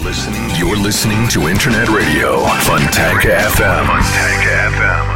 You're listening to Internet Radio Fontanka FM. Fontanka FM.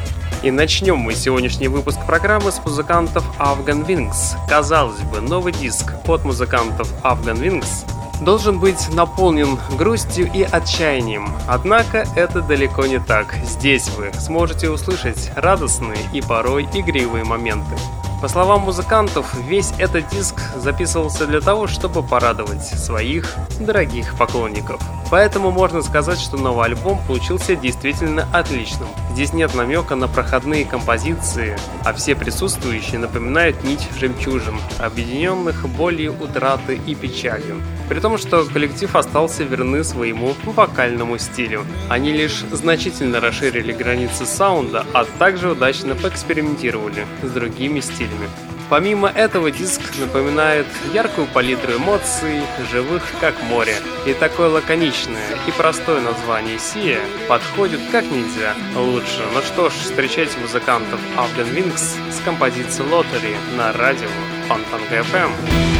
и начнем мы сегодняшний выпуск программы с музыкантов Afghan Wings. Казалось бы, новый диск от музыкантов Afghan Wings должен быть наполнен грустью и отчаянием. Однако это далеко не так. Здесь вы сможете услышать радостные и порой игривые моменты. По словам музыкантов, весь этот диск записывался для того, чтобы порадовать своих дорогих поклонников. Поэтому можно сказать, что новый альбом получился действительно отличным. Здесь нет намека на проходные композиции, а все присутствующие напоминают нить жемчужин, объединенных болью утраты и печалью. При том, что коллектив остался верны своему вокальному стилю. Они лишь значительно расширили границы саунда, а также удачно поэкспериментировали с другими стилями. Помимо этого, диск напоминает яркую палитру эмоций, живых как море. И такое лаконичное и простое название «Сия» подходит как нельзя лучше. Ну что ж, встречайте музыкантов Afghan Wings с композицией Lottery на радио Фонтанка FM.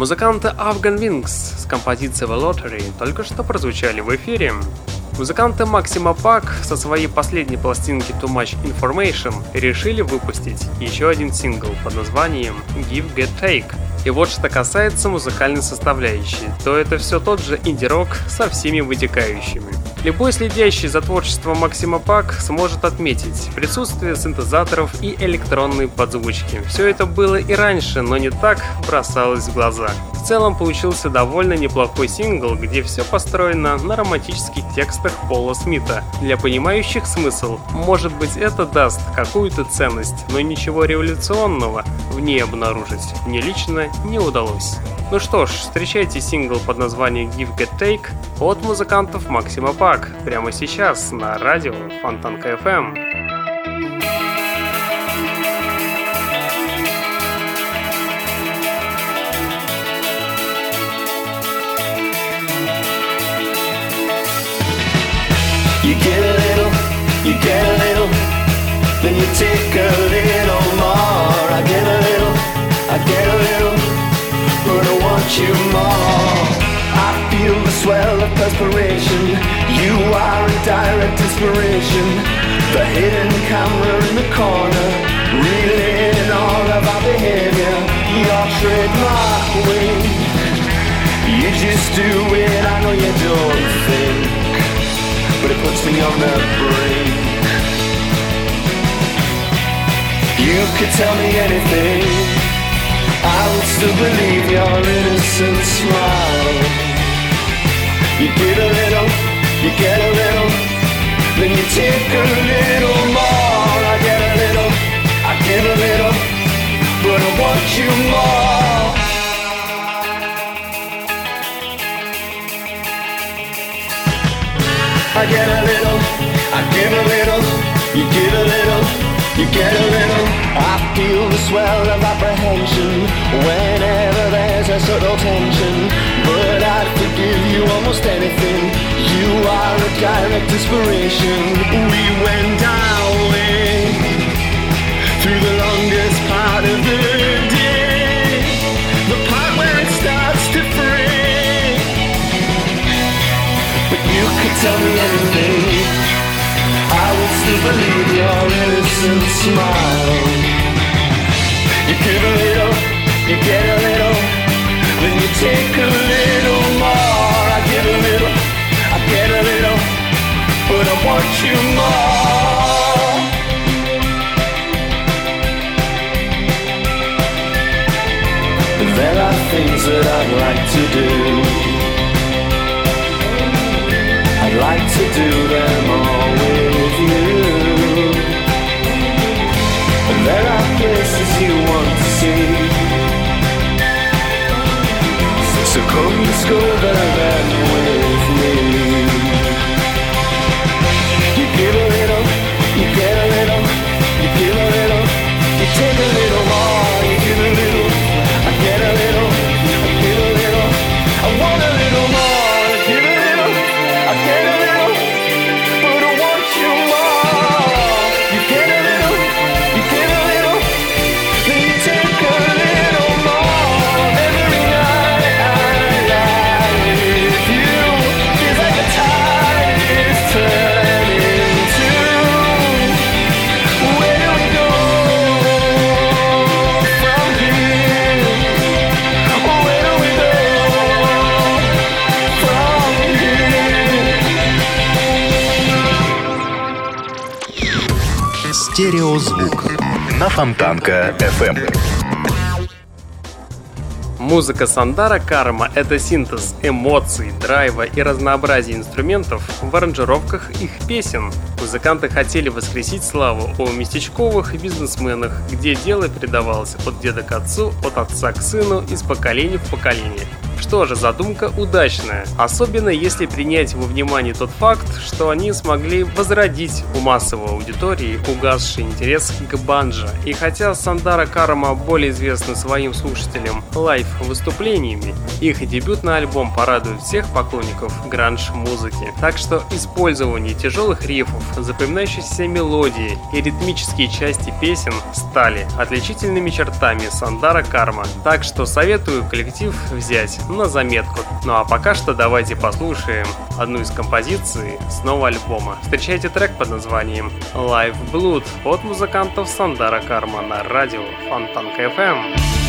Музыканты Afghan Wings с композицией The Lottery только что прозвучали в эфире. Музыканты Максима Пак со своей последней пластинки Too Much Information решили выпустить еще один сингл под названием Give Get Take. И вот что касается музыкальной составляющей, то это все тот же инди-рок со всеми вытекающими. Любой следящий за творчеством Максима Пак сможет отметить присутствие синтезаторов и электронной подзвучки. Все это было и раньше, но не так бросалось в глаза. В целом получился довольно неплохой сингл, где все построено на романтических текстах Пола Смита. Для понимающих смысл, может быть это даст какую-то ценность, но ничего революционного в ней обнаружить мне лично не удалось. Ну что ж, встречайте сингл под названием Give Get Take от музыкантов Максима Пак прямо сейчас на радио I want you more. I feel the swell of perspiration. You are a direct inspiration. The hidden camera in the corner, reeling all of our behavior. Your trademark way. You just do it, I know you don't think, but it puts me on the brink. You could tell me anything. I would still believe your innocent smile. You give a little, you get a little, then you take a little more. I get a little, I give a little, but I want you more. I get a little, I give a little, you give a little, you get a little. I feel the swell of apprehension whenever there's a subtle tension. I'd forgive you almost anything. You are a direct inspiration. We went way through the longest part of the day, the part where it starts to fray. But you could tell me anything. I would still believe your innocent smile. You give a little, you get a little, then you take a little want you more. There are things that I'd like to do. I'd like to do them all with you. And there are places you want to see. So come discover them with Стереозвук на Фонтанка FM. Музыка Сандара Карма – это синтез эмоций, драйва и разнообразия инструментов в аранжировках их песен. Музыканты хотели воскресить славу о местечковых бизнесменах, где дело передавалось от деда к отцу, от отца к сыну, из поколения в поколение. Что же, задумка удачная, особенно если принять во внимание тот факт, что они смогли возродить у массовой аудитории угасший интерес к банджо. И хотя Сандара Карма более известны своим слушателям лайв-выступлениями, их дебютный альбом порадует всех поклонников гранж-музыки. Так что использование тяжелых рифов, запоминающиеся мелодии и ритмические части песен стали отличительными чертами Сандара Карма. Так что советую коллектив взять на заметку. Ну а пока что давайте послушаем одну из композиций с нового альбома. Встречайте трек под названием Live Blood от музыкантов Сандара Карма на радио Фонтанка FM.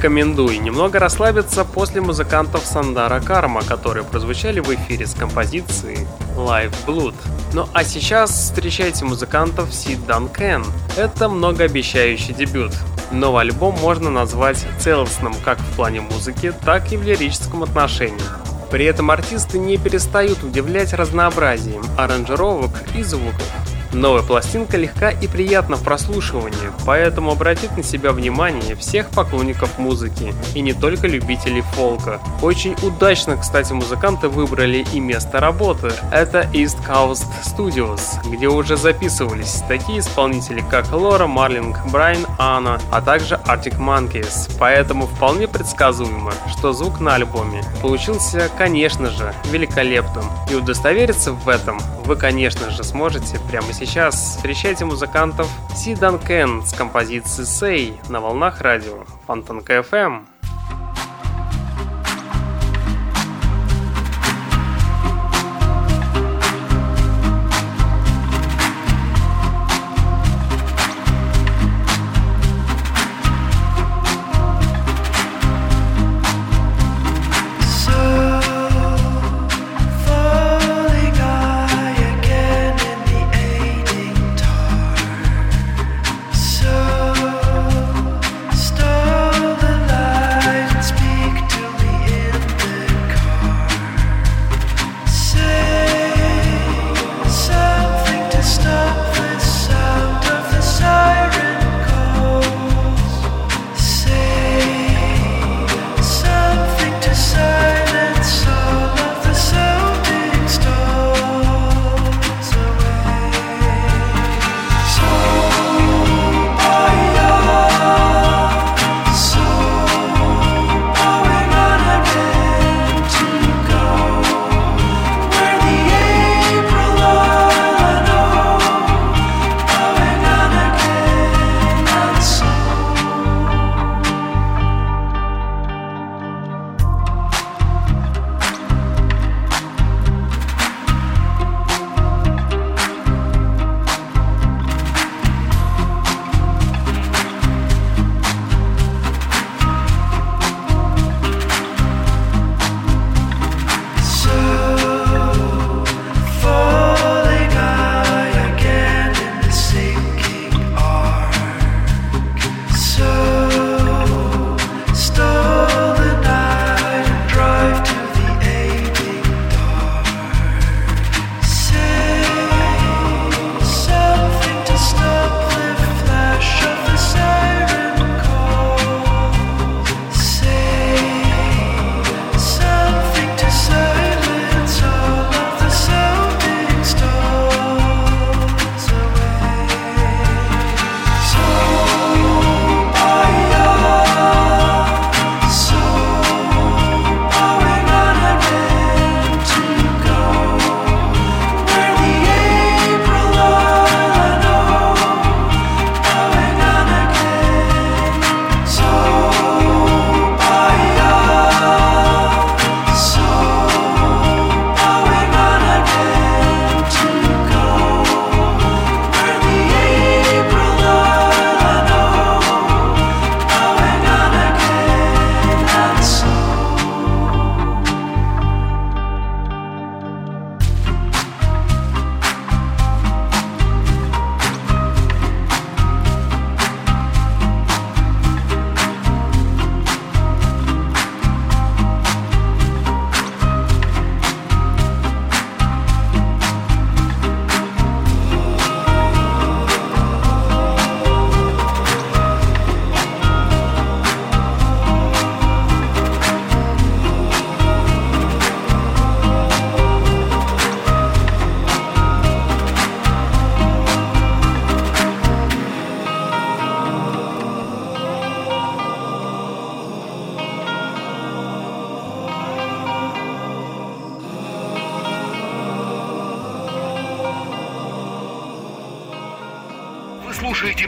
Рекомендую немного расслабиться после музыкантов Сандара Карма, которые прозвучали в эфире с композицией Live Blood. Ну а сейчас встречайте музыкантов Sid Duncan. Это многообещающий дебют. Новый альбом можно назвать целостным как в плане музыки, так и в лирическом отношении. При этом артисты не перестают удивлять разнообразием аранжировок и звуков. Новая пластинка легка и приятна в прослушивании, поэтому обратит на себя внимание всех поклонников музыки, и не только любителей фолка. Очень удачно, кстати, музыканты выбрали и место работы. Это East Coast Studios, где уже записывались такие исполнители, как Лора Марлинг, Брайан Анна, а также Arctic Monkeys, поэтому вполне предсказуемо, что звук на альбоме получился, конечно же, великолепным. И удостовериться в этом вы, конечно же, сможете прямо сейчас. Встречайте музыкантов Си Данкен с композицией «Say» на волнах радио Фонтанка FM.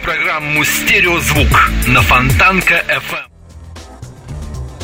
Программу «Стереозвук» на Фонтанка FM.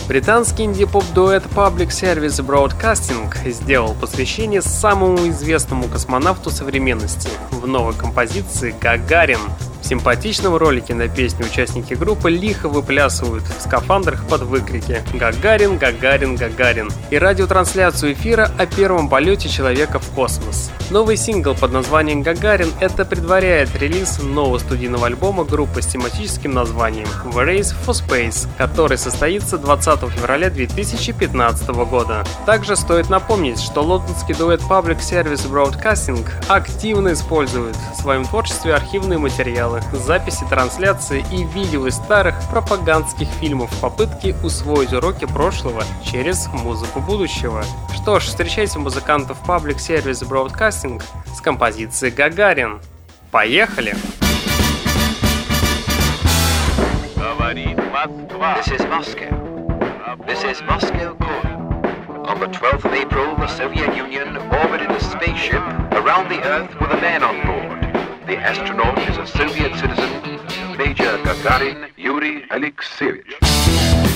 Британский инди-поп-дуэт Public Service Broadcasting сделал посвящение самому известному космонавту современности в новой композиции «Гагарин». В симпатичном ролике на песню участники группы лихо выплясывают в скафандрах под выкрики «Гагарин, Гагарин, Гагарин» и радиотрансляцию эфира о первом полете человека в космос. Новый сингл под названием «Гагарин» это предваряет релиз нового студийного альбома группы с тематическим названием «The Race for Space», который состоится 20 февраля 2015 года. Также стоит напомнить, что лондонский дуэт Public Service Broadcasting активно использует в своем творчестве архивные материалы, записи трансляции и видео из старых пропагандских фильмов в попытке усвоить уроки прошлого через музыку будущего. Что ж, встречайте музыкантов Public Service Broadcasting с композицией «Гагарин». Поехали! This is Moscow. This is Moscow calling. On the 12th of April, the Soviet Union orbited a spaceship around the Earth with a man on board. The astronaut is a Soviet citizen, Major Gagarin Yuri Alexeyevich.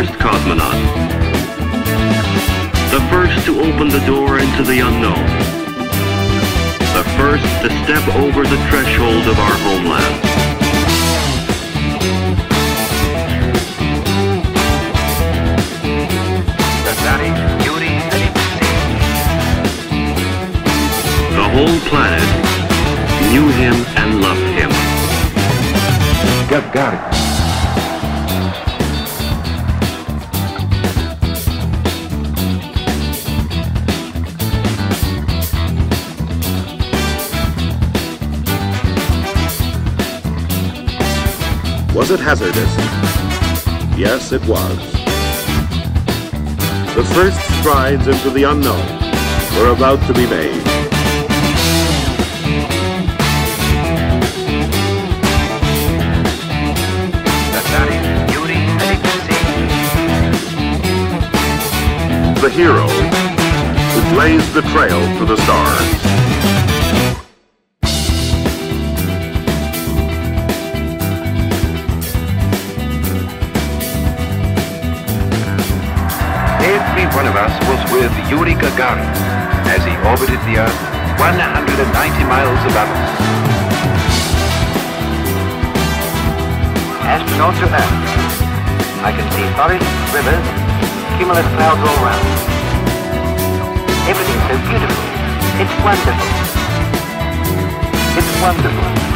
First cosmonaut. The first to open the door into the unknown. The first to step over the threshold of our homeland. The whole planet knew him and loved him. Gagarin. Was it hazardous? Yes, it was. The first strides into the unknown were about to be made. The hero who blazed the trail to the stars. Yuri Gagarin as he orbited the Earth 190 miles above us. Astronaut to Earth. I can see forests, rivers, cumulus clouds all around. Everything's so beautiful. It's wonderful. It's wonderful.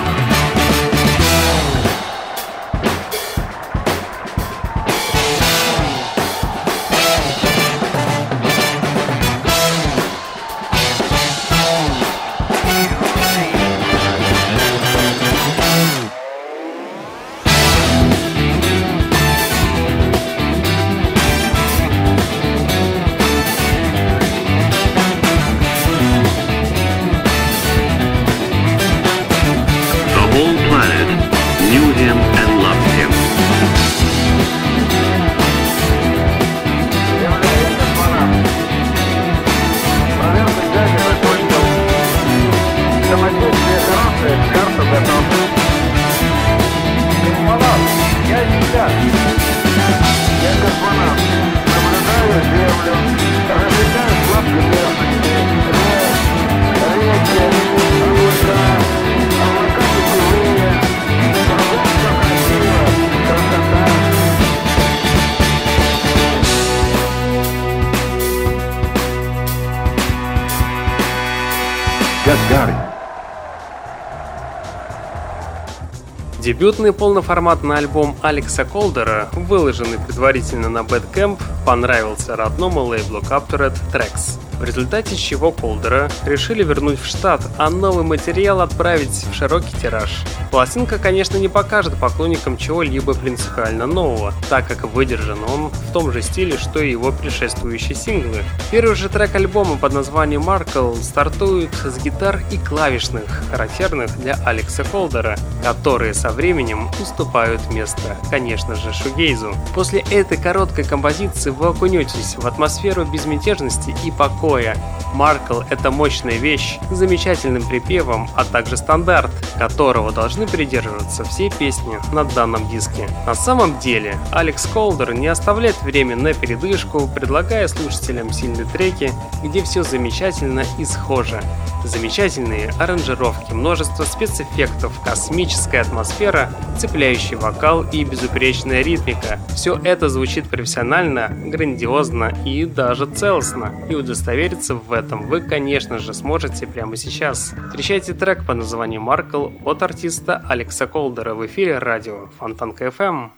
Дебютный полноформатный альбом Алекса Колдера, выложенный предварительно на Badcamp, понравился родному лейблу Captured Tracks в результате чего Колдера решили вернуть в штат, а новый материал отправить в широкий тираж. Пластинка, конечно, не покажет поклонникам чего-либо принципиально нового, так как выдержан он в том же стиле, что и его предшествующие синглы. Первый же трек альбома под названием Markle стартует с гитар и клавишных, характерных для Алекса Колдера, которые со временем уступают место, конечно же, шугейзу. После этой короткой композиции вы окунетесь в атмосферу безмятежности и покоя. Маркл — это мощная вещь с замечательным припевом, а также стандарт, которого должны придерживаться все песни на данном диске. На самом деле, Алекс Колдер не оставляет время на передышку, предлагая слушателям сильные треки, где все замечательно и схоже. Замечательные аранжировки, множество спецэффектов, космическая атмосфера, цепляющий вокал и безупречная ритмика. Все это звучит профессионально, грандиозно и даже целостно. И удостовериться в этом вы, конечно же, сможете прямо сейчас. Встречайте трек под названием «Маркл» от артиста Алекса Колдера в эфире радио Фонтанка FM.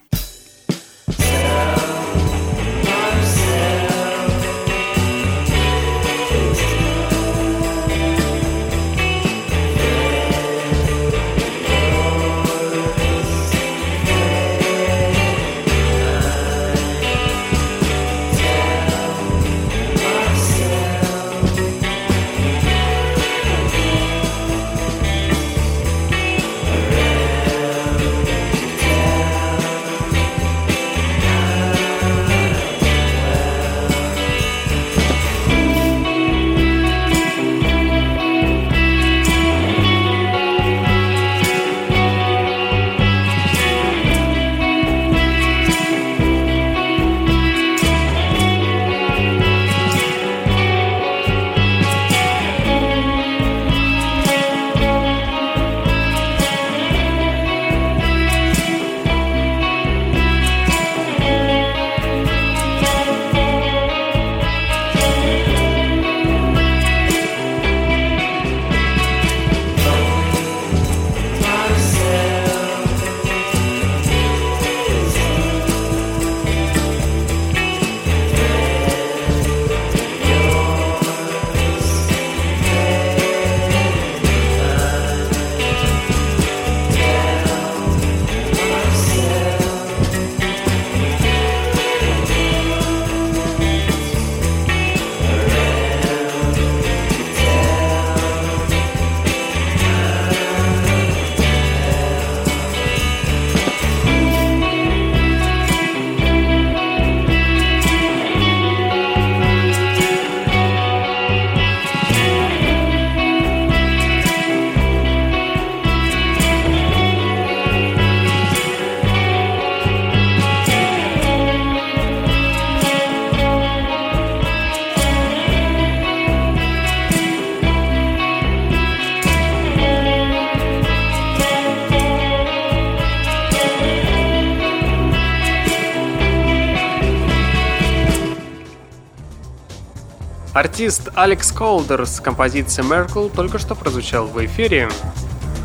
Артист Алекс Колдер с композицией Merkle только что прозвучал в эфире.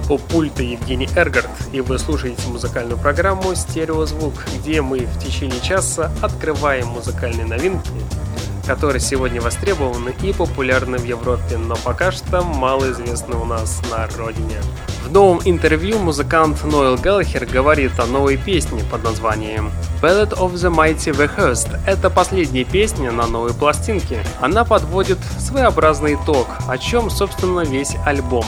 У пульта Евгений Эргард, и вы слушаете музыкальную программу «Стереозвук», где мы в течение часа открываем музыкальные новинки, которые сегодня востребованы и популярны в Европе, но пока что мало известны у нас на родине. В новом интервью музыкант Ноэл Галлахер говорит о новой песне под названием Ballad of the Mighty Rehearsed. Это последняя песня на новой пластинке. Она подводит своеобразный итог, о чем, собственно, весь альбом.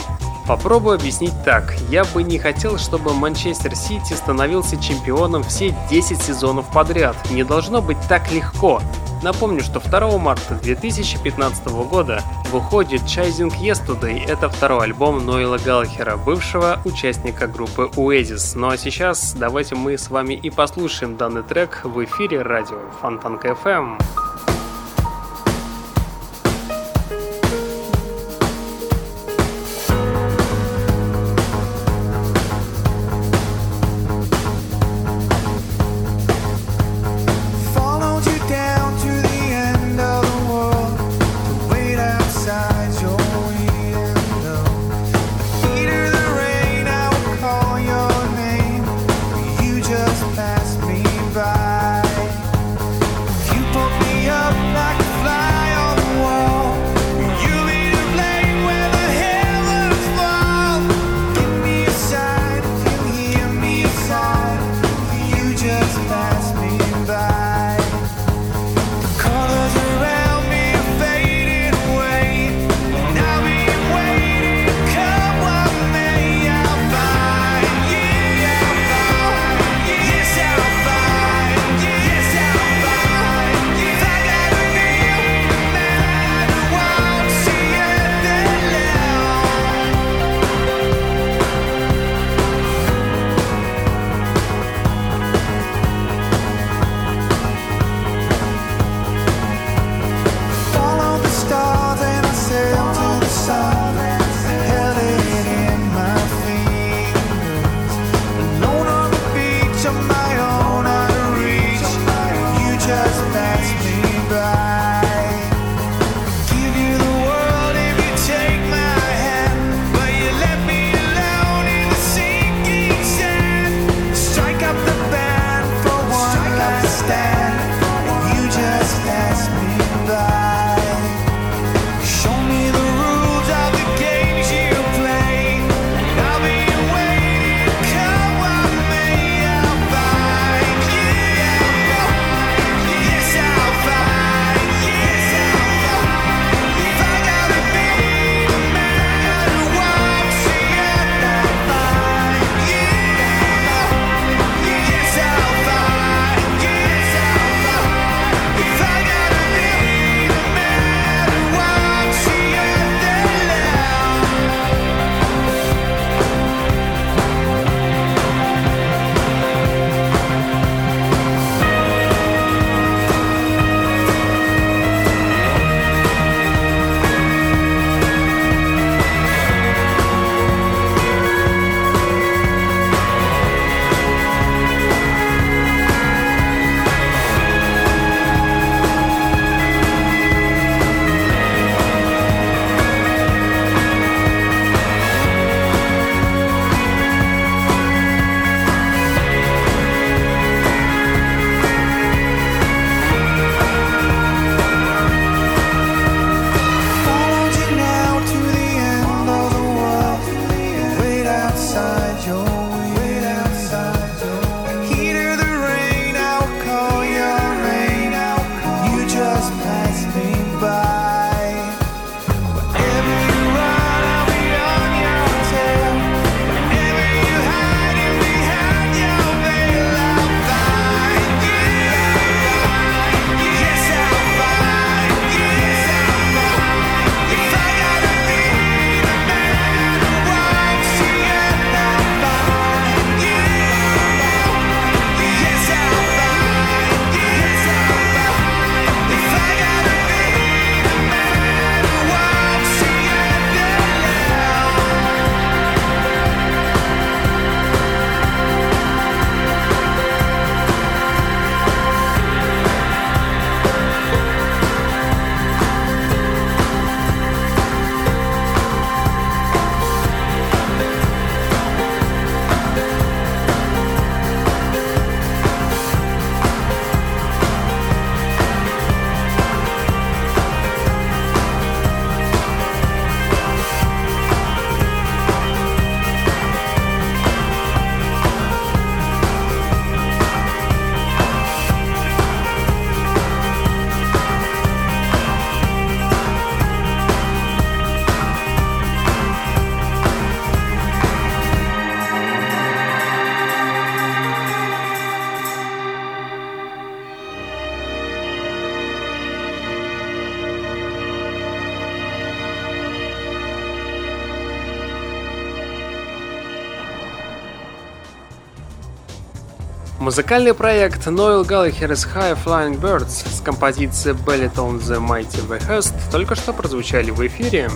Попробую объяснить так. Я бы не хотел, чтобы Манчестер Сити становился чемпионом все 10 сезонов подряд. Не должно быть так легко. Напомню, что 2 марта 2015 года выходит Chasing Yesterday. Это второй альбом Ноэла Галлахера, бывшего участника группы Oasis. Ну а сейчас давайте мы с вами и послушаем данный трек в эфире радио Фонтанка FM. Музыкальный проект Noel Gallagher's High Flying Birds с композицией Bellyton The Mighty Behest только что прозвучали в эфире.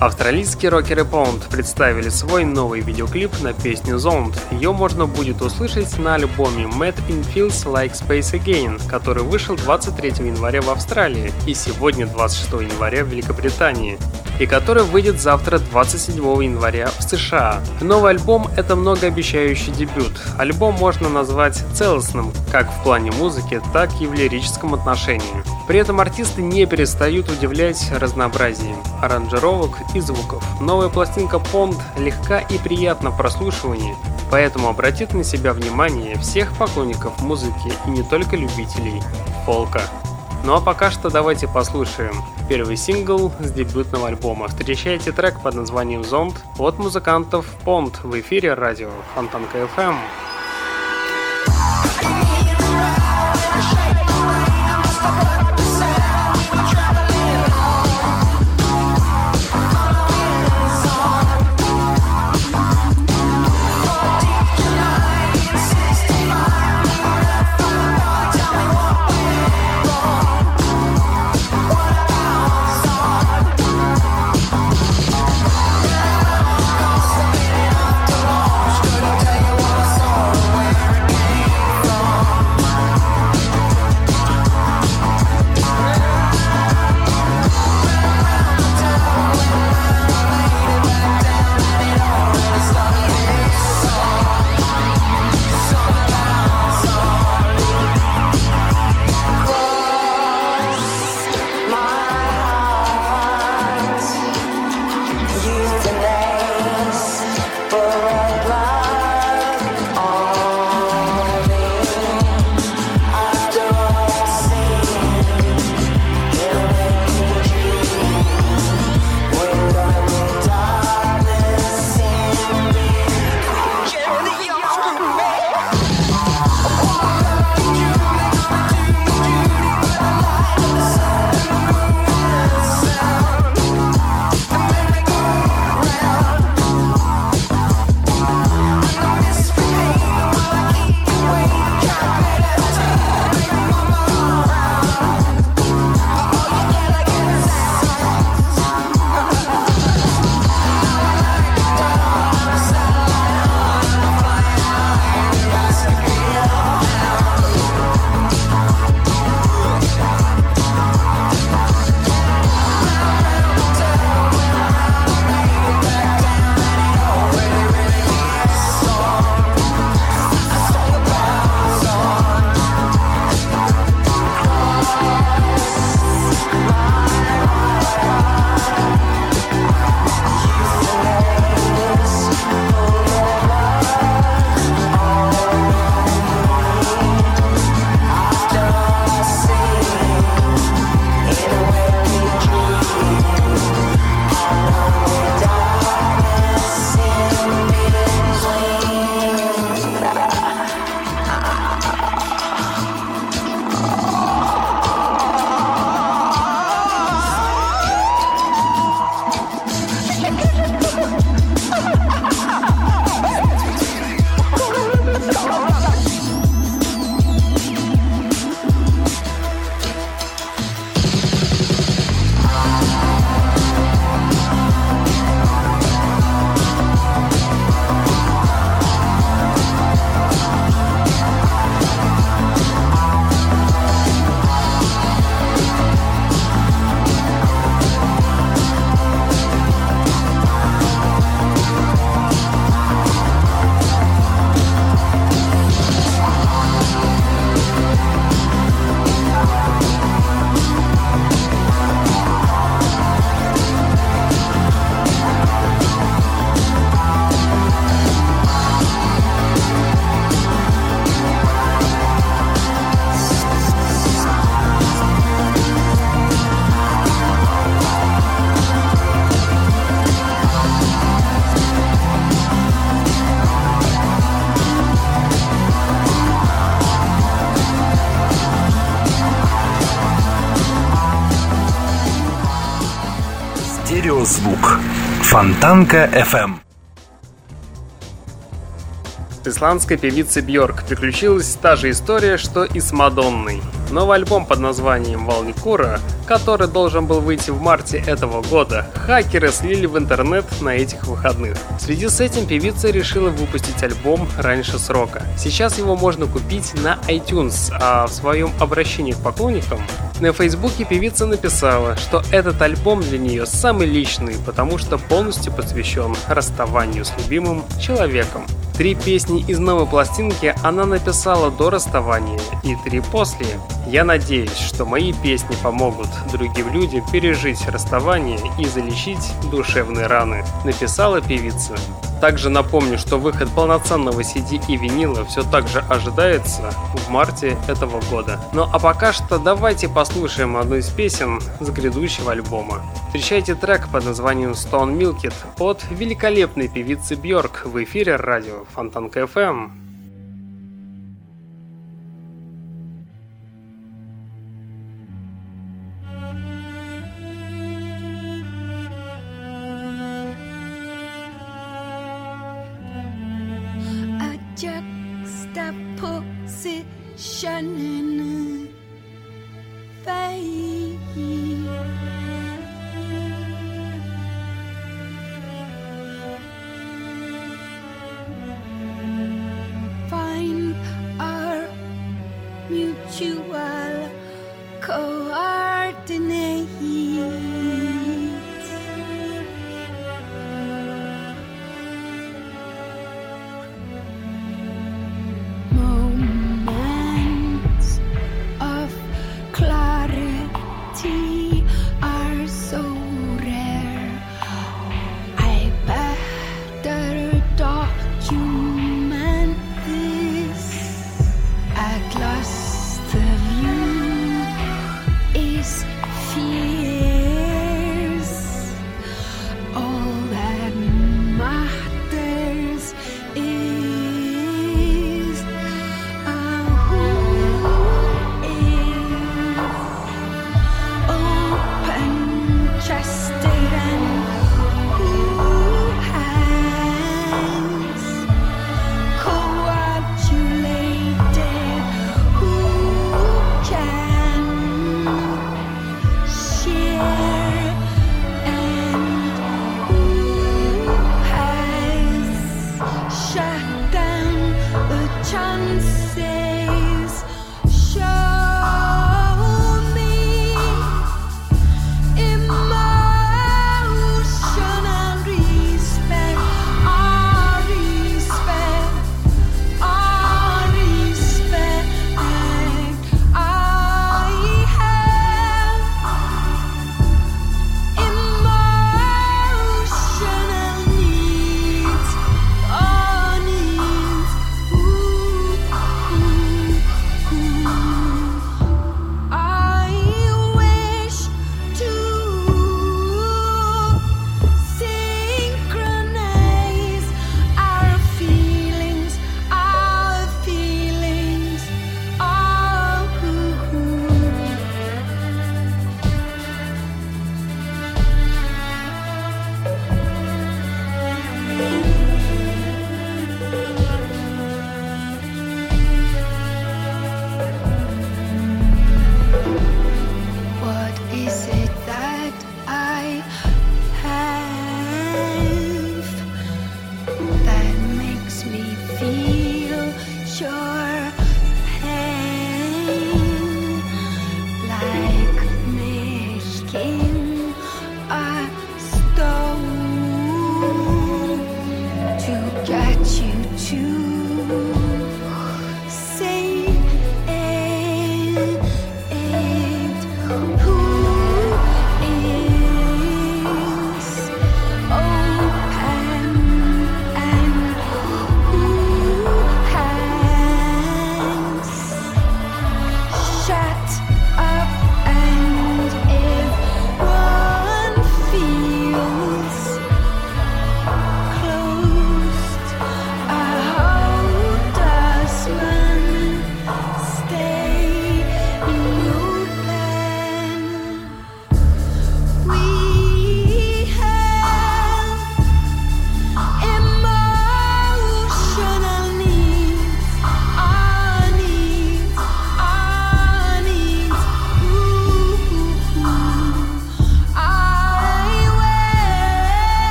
Австралийские рокеры Pound представили свой новый видеоклип на песню Zoned. Ее можно будет услышать на альбоме Mad in Feels Like Space Again, который вышел 23 января в Австралии и сегодня 26 января в Великобритании и который выйдет завтра 27 января в США. Новый альбом — это многообещающий дебют. Альбом можно назвать целостным, как в плане музыки, так и в лирическом отношении. При этом артисты не перестают удивлять разнообразием аранжировок и звуков. Новая пластинка Pond легка и приятна в прослушивании, поэтому обратит на себя внимание всех поклонников музыки и не только любителей фолка. Ну а пока что давайте послушаем первый сингл с дебютного альбома. Встречайте трек под названием «Зонд» от музыкантов Pond в эфире радио Фонтанка FM. Фонтанка FM. исландской певицы Бьорк приключилась та же история, что и с Мадонной. Новый альбом под названием «Волникура», который должен был выйти в марте этого года, хакеры слили в интернет на этих выходных. В связи с этим певица решила выпустить альбом раньше срока. Сейчас его можно купить на iTunes, а в своем обращении к поклонникам на фейсбуке певица написала, что этот альбом для нее самый личный, потому что полностью посвящен расставанию с любимым человеком. Три песни из новой пластинки она написала до расставания и три после. Я надеюсь, что мои песни помогут другим людям пережить расставание и залечить душевные раны, написала певица. Также напомню, что выход полноценного CD и винила все так же ожидается в марте этого года. Ну а пока что давайте послушаем одну из песен с грядущего альбома. Встречайте трек под названием Stone Milked от великолепной певицы Бьорк в эфире радио Фонтанка FM.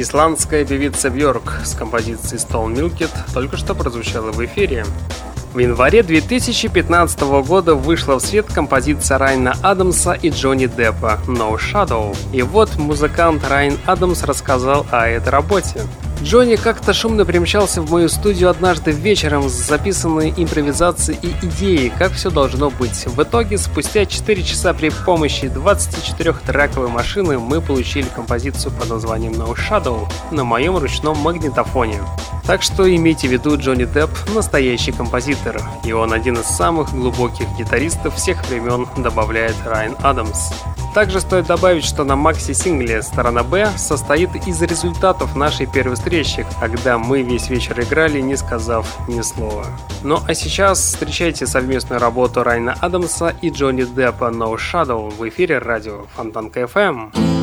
Исландская певица Бjörk с композицией Stone Milked только что прозвучала в эфире. В январе 2015 года вышла в свет композиция Райна Адамса и Джонни Деппа «No Shadow». И вот музыкант Райан Адамс рассказал о этой работе. Джонни как-то шумно примчался в мою студию однажды вечером с записанной импровизацией и идеей, как все должно быть. В итоге, спустя 4 часа при помощи 24-трековой машины мы получили композицию под названием No Shadow на моем ручном магнитофоне. Так что имейте в виду, Джонни Депп – настоящий композитор, и он один из самых глубоких гитаристов всех времен, добавляет Райан Адамс. Также стоит добавить, что на макси-сингле сторона Б состоит из результатов нашей первой встречи, когда мы весь вечер играли, не сказав ни слова. Ну а сейчас встречайте совместную работу Райна Адамса и Джонни Деппа No Shadow в эфире радио Фонтанка FM.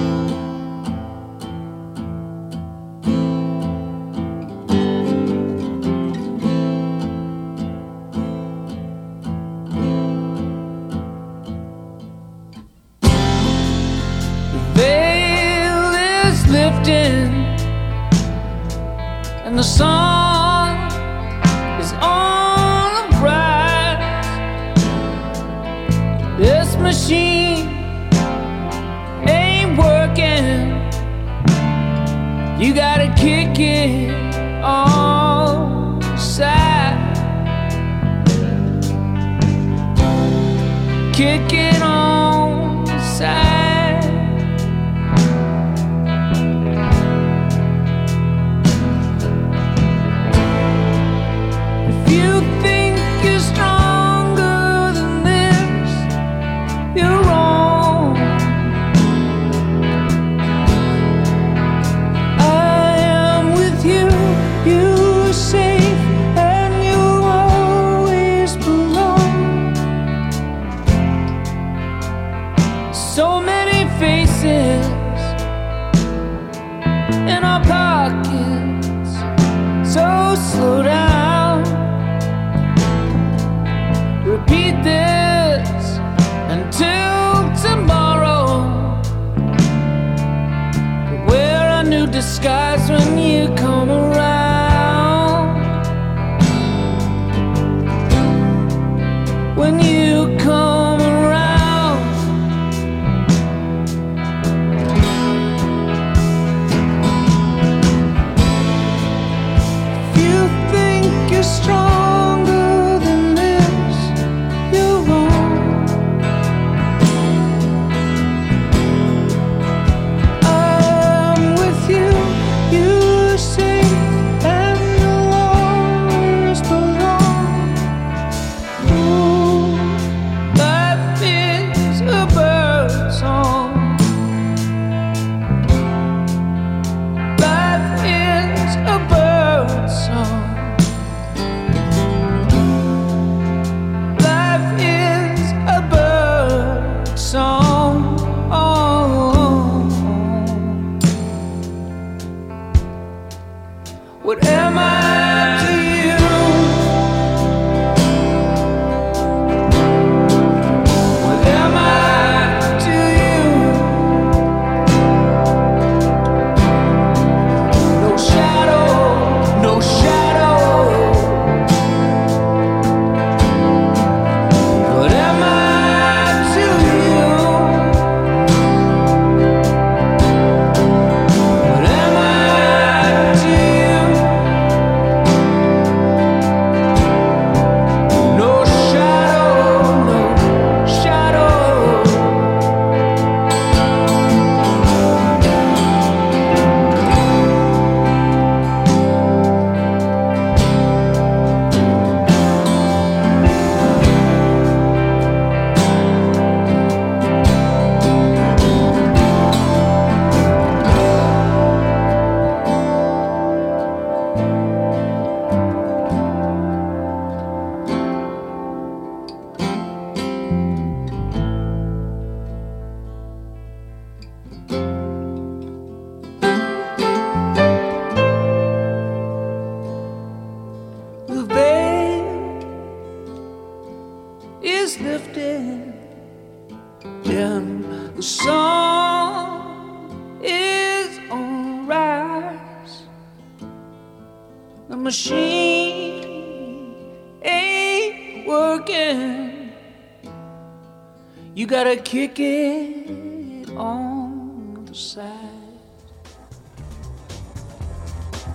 It on the side.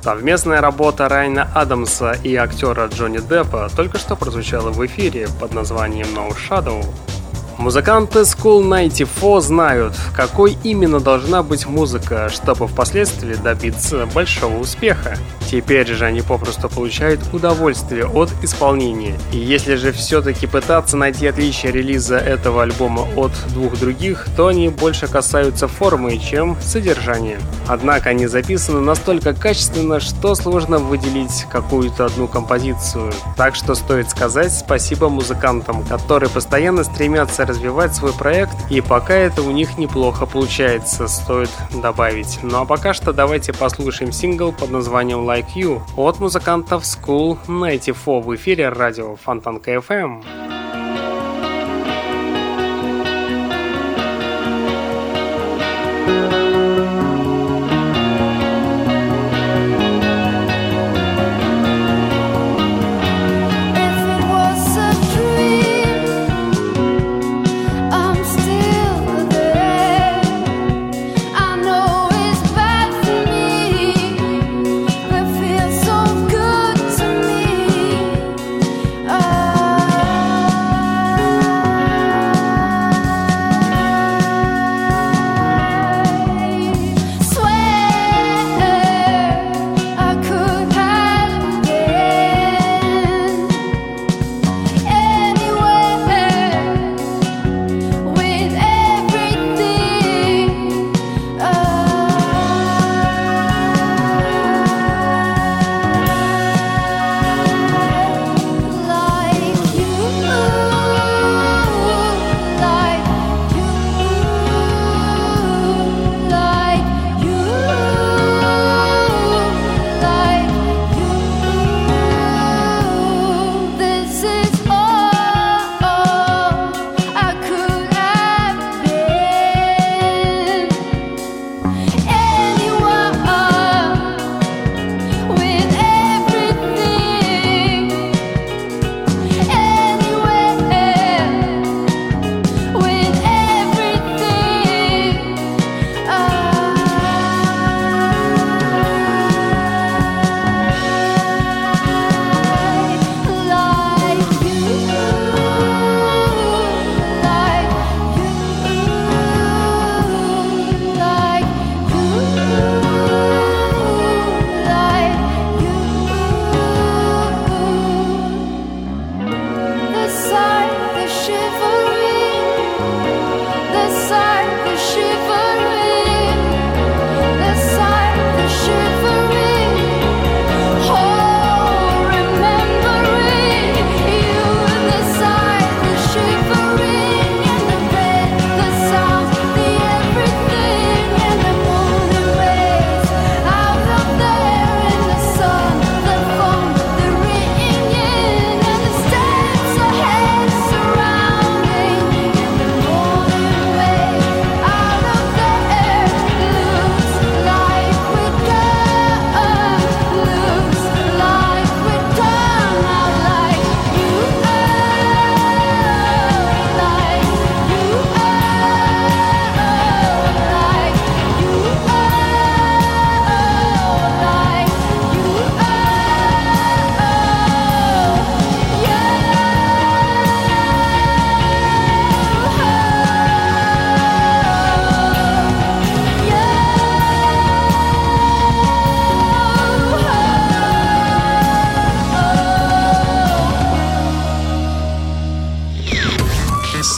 Совместная работа Райана Адамса и актера Джонни Деппа только что прозвучала в эфире под названием No Shadow. Музыканты School 94 знают, какой именно должна быть музыка, чтобы впоследствии добиться большого успеха. Теперь же они попросту получают удовольствие от исполнения. И если же все-таки пытаться найти отличие релиза этого альбома от двух других, то они больше касаются формы, чем содержания. Однако они записаны настолько качественно, что сложно выделить какую-то одну композицию. Так что стоит сказать спасибо музыкантам, которые постоянно стремятся развивать свой проект, и пока это у них неплохо получается, стоит добавить. Ну а пока что давайте послушаем сингл под названием Like You от музыкантов School 94 в эфире радио Фонтанка FM.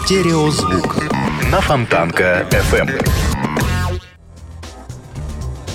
Стереозвук на Фонтанка FM.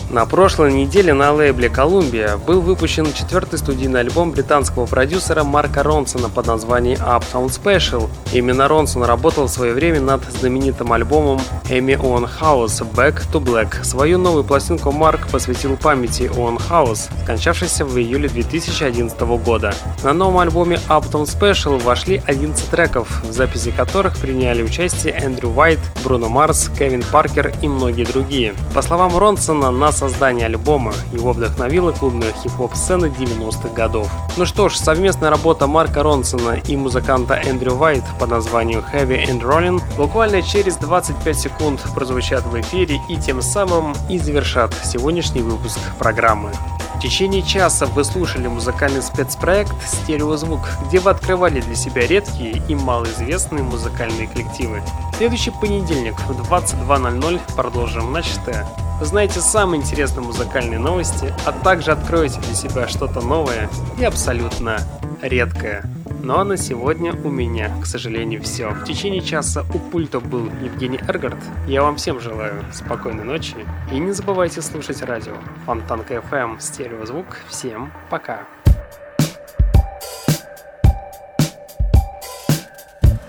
На прошлой неделе на лейбле Columbia был выпущен четвертый студийный альбом британского продюсера Марка Ронсона под названием Uptown Special. Именно Ронсон работал в свое время над знаменитым альбомом Amy On House Back to Black. Свою новую пластинку Марк посвятил памяти On House, скончавшейся в июле 2011 года. На новом альбоме Uptown Special вошли 11 треков, в записи которых приняли участие Эндрю Уайт, Бруно Марс, Кевин Паркер и многие другие. По словам Ронсона, на создание альбома его вдохновила клубная хип-хоп сцена 90-х годов. Ну что ж, совместная работа Марка Ронсона и музыканта Эндрю Уайт под названием Heavy and Rolling буквально через 25 секунд прозвучат в эфире и тем самым и завершат сегодняшний выпуск программы. В течение часа вы слушали музыкальный спецпроект «Стереозвук», где вы открывали для себя редкие и малоизвестные музыкальные коллективы. В следующий понедельник в 22.00 продолжим начатое. Узнаете самые интересные музыкальные новости, а также откроете для себя что-то новое и абсолютно редкое. Ну а на сегодня у меня, к сожалению, все. В течение часа у пульта был Евгений Эргард. Я вам всем желаю спокойной ночи. И не забывайте слушать радио. Фонтанка FM, стереозвук. Всем пока.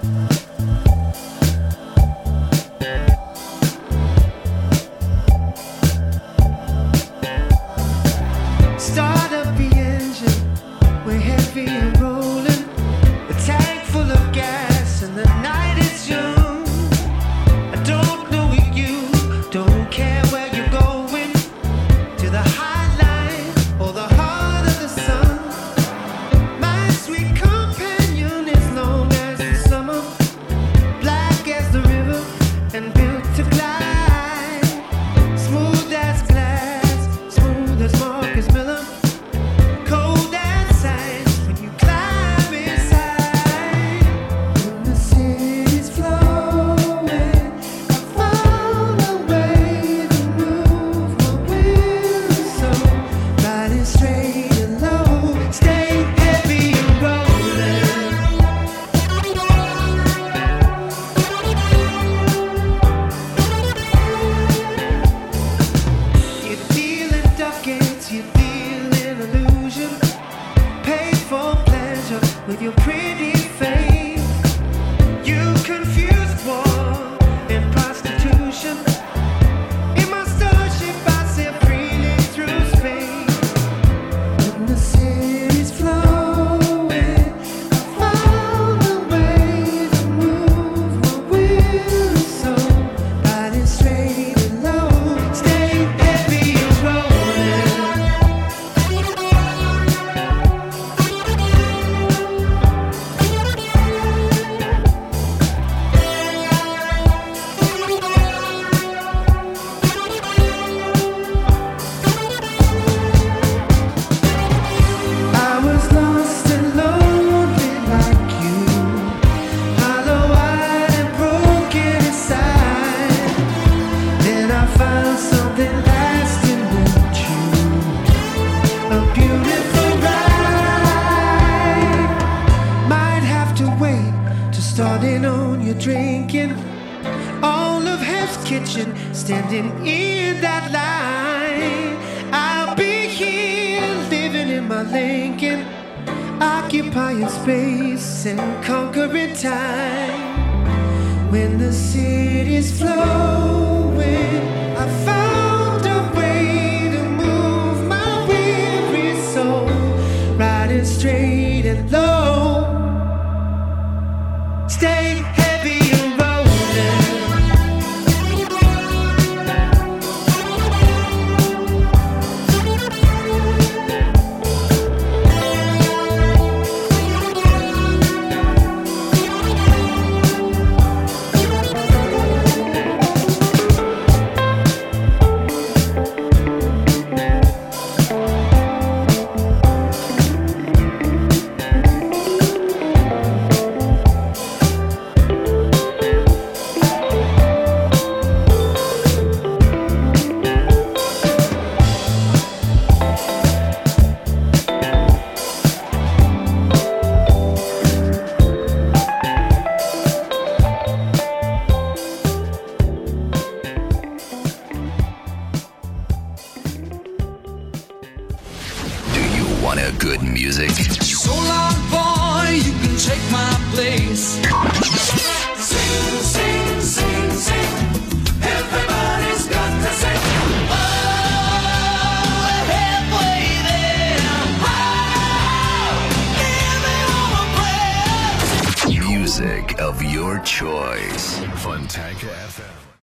Start Kitchen standing in that line. I'll be here living in my Lincoln, occupying space and conquering time. When the city's flowing,